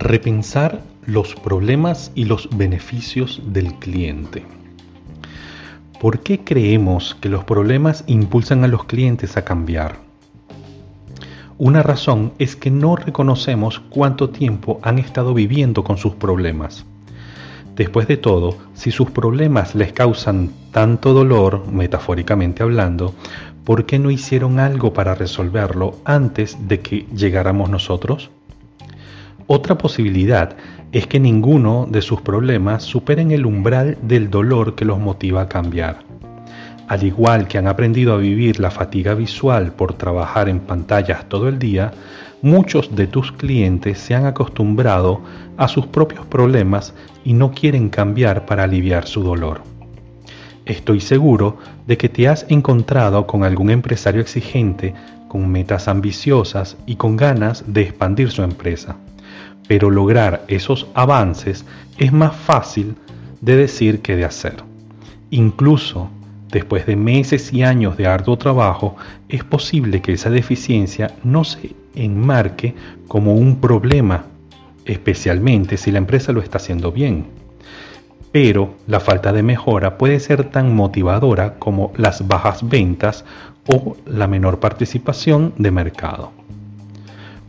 Repensar los problemas y los beneficios del cliente. ¿Por qué creemos que los problemas impulsan a los clientes a cambiar? Una razón es que no reconocemos cuánto tiempo han estado viviendo con sus problemas. Después de todo, si sus problemas les causan tanto dolor, metafóricamente hablando, ¿por qué no hicieron algo para resolverlo antes de que llegáramos nosotros? Otra posibilidad es que ninguno de sus problemas superen el umbral del dolor que los motiva a cambiar. Al igual que han aprendido a vivir la fatiga visual por trabajar en pantallas todo el día, muchos de tus clientes se han acostumbrado a sus propios problemas y no quieren cambiar para aliviar su dolor. Estoy seguro de que te has encontrado con algún empresario exigente, con metas ambiciosas y con ganas de expandir su empresa. Pero lograr esos avances es más fácil de decir que de hacer. Incluso Después de meses y años de arduo trabajo, es posible que esa deficiencia no se enmarque como un problema, especialmente si la empresa lo está haciendo bien. Pero la falta de mejora puede ser tan motivadora como las bajas ventas o la menor participación de mercado.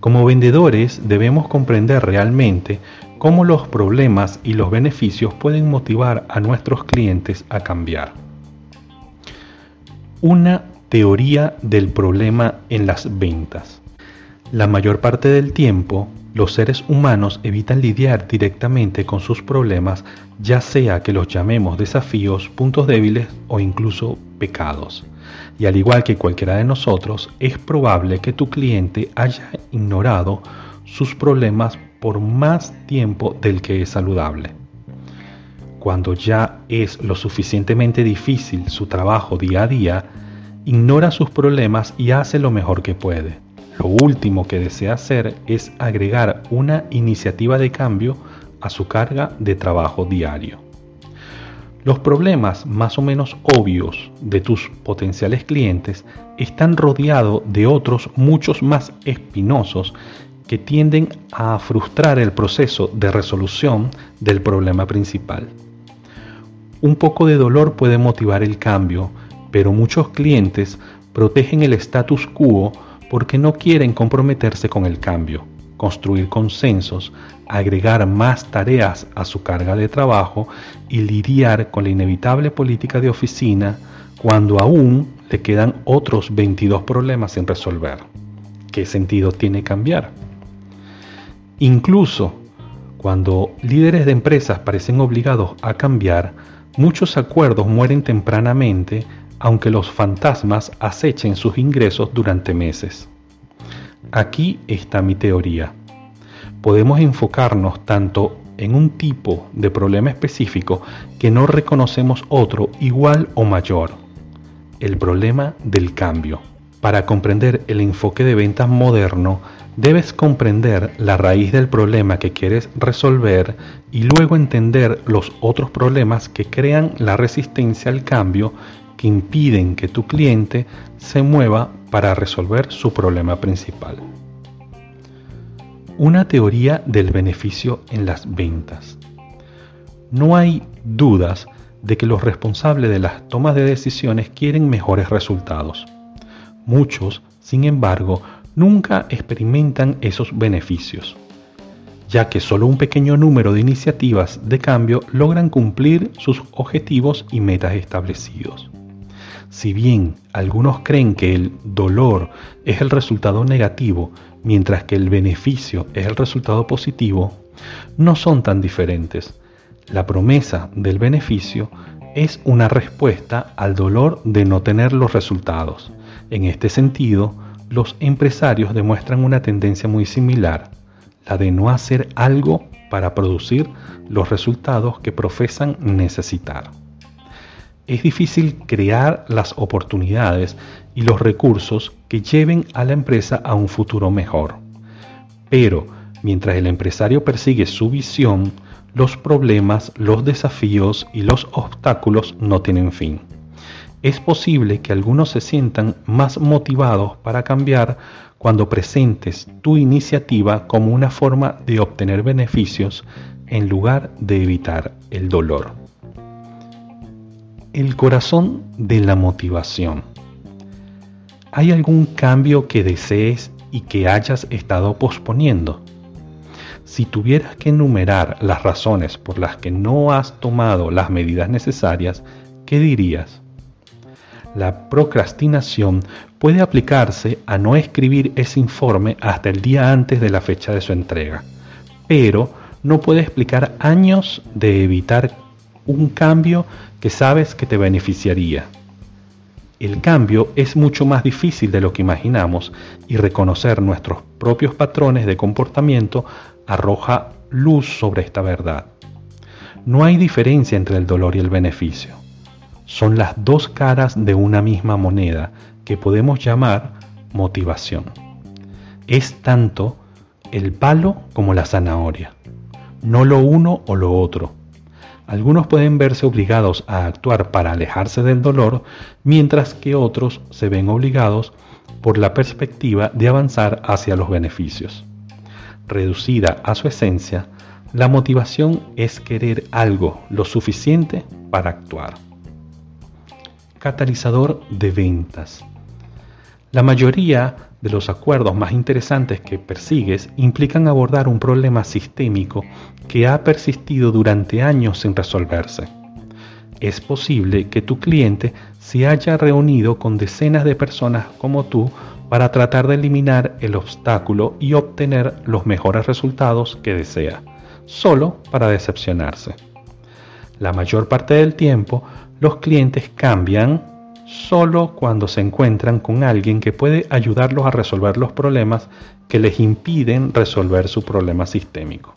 Como vendedores debemos comprender realmente cómo los problemas y los beneficios pueden motivar a nuestros clientes a cambiar una teoría del problema en las ventas. La mayor parte del tiempo, los seres humanos evitan lidiar directamente con sus problemas, ya sea que los llamemos desafíos, puntos débiles o incluso pecados. Y al igual que cualquiera de nosotros, es probable que tu cliente haya ignorado sus problemas por más tiempo del que es saludable. Cuando ya es lo suficientemente difícil su trabajo día a día, ignora sus problemas y hace lo mejor que puede. Lo último que desea hacer es agregar una iniciativa de cambio a su carga de trabajo diario. Los problemas más o menos obvios de tus potenciales clientes están rodeados de otros muchos más espinosos que tienden a frustrar el proceso de resolución del problema principal. Un poco de dolor puede motivar el cambio, pero muchos clientes protegen el status quo porque no quieren comprometerse con el cambio, construir consensos, agregar más tareas a su carga de trabajo y lidiar con la inevitable política de oficina cuando aún le quedan otros 22 problemas sin resolver. ¿Qué sentido tiene cambiar? Incluso cuando líderes de empresas parecen obligados a cambiar, Muchos acuerdos mueren tempranamente aunque los fantasmas acechen sus ingresos durante meses. Aquí está mi teoría. Podemos enfocarnos tanto en un tipo de problema específico que no reconocemos otro igual o mayor. El problema del cambio. Para comprender el enfoque de ventas moderno, debes comprender la raíz del problema que quieres resolver y luego entender los otros problemas que crean la resistencia al cambio que impiden que tu cliente se mueva para resolver su problema principal. Una teoría del beneficio en las ventas. No hay dudas de que los responsables de las tomas de decisiones quieren mejores resultados. Muchos, sin embargo, nunca experimentan esos beneficios, ya que solo un pequeño número de iniciativas de cambio logran cumplir sus objetivos y metas establecidos. Si bien algunos creen que el dolor es el resultado negativo, mientras que el beneficio es el resultado positivo, no son tan diferentes. La promesa del beneficio es una respuesta al dolor de no tener los resultados. En este sentido, los empresarios demuestran una tendencia muy similar, la de no hacer algo para producir los resultados que profesan necesitar. Es difícil crear las oportunidades y los recursos que lleven a la empresa a un futuro mejor. Pero mientras el empresario persigue su visión, los problemas, los desafíos y los obstáculos no tienen fin. es posible que algunos se sientan más motivados para cambiar cuando presentes tu iniciativa como una forma de obtener beneficios en lugar de evitar el dolor. El corazón de la motivación. ¿Hay algún cambio que desees y que hayas estado posponiendo? Si tuvieras que enumerar las razones por las que no has tomado las medidas necesarias, ¿qué dirías? La procrastinación puede aplicarse a no escribir ese informe hasta el día antes de la fecha de su entrega, pero no puede explicar años de evitar un cambio que sabes que te beneficiaría. El cambio es mucho más difícil de lo que imaginamos y reconocer nuestros propios patrones de comportamiento arroja luz sobre esta verdad. No hay diferencia entre el dolor y el beneficio son las dos caras de una misma moneda que podemos llamar motivación. Es tanto el palo como la zanahoria, no lo uno o lo otro. Algunos pueden verse obligados a actuar para alejarse del dolor, mientras que otros se ven obligados por la perspectiva de avanzar hacia los beneficios. Reducida a su esencia, la motivación es querer algo lo suficiente para actuar catalizador de ventas. La mayoría de los acuerdos más interesantes que persigues implican abordar un problema sistémico que ha persistido durante años sin resolverse. Es posible que tu cliente se haya reunido con decenas de personas como tú para tratar de eliminar el obstáculo y obtener los mejores resultados que desea, solo para decepcionarse. La mayor parte del tiempo los clientes cambian solo cuando se encuentran con alguien que puede ayudarlos a resolver los problemas que les impiden resolver su problema sistémico.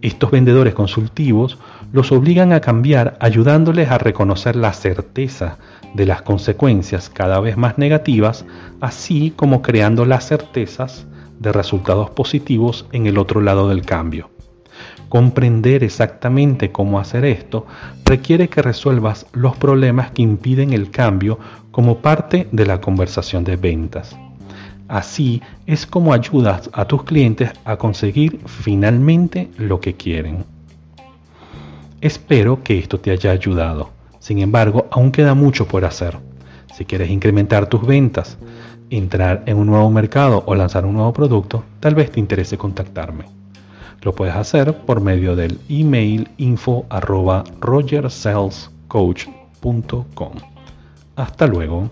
Estos vendedores consultivos los obligan a cambiar ayudándoles a reconocer la certeza de las consecuencias cada vez más negativas, así como creando las certezas de resultados positivos en el otro lado del cambio. Comprender exactamente cómo hacer esto requiere que resuelvas los problemas que impiden el cambio como parte de la conversación de ventas. Así es como ayudas a tus clientes a conseguir finalmente lo que quieren. Espero que esto te haya ayudado. Sin embargo, aún queda mucho por hacer. Si quieres incrementar tus ventas, entrar en un nuevo mercado o lanzar un nuevo producto, tal vez te interese contactarme. Lo puedes hacer por medio del email info arroba rogersalescoach.com. Hasta luego.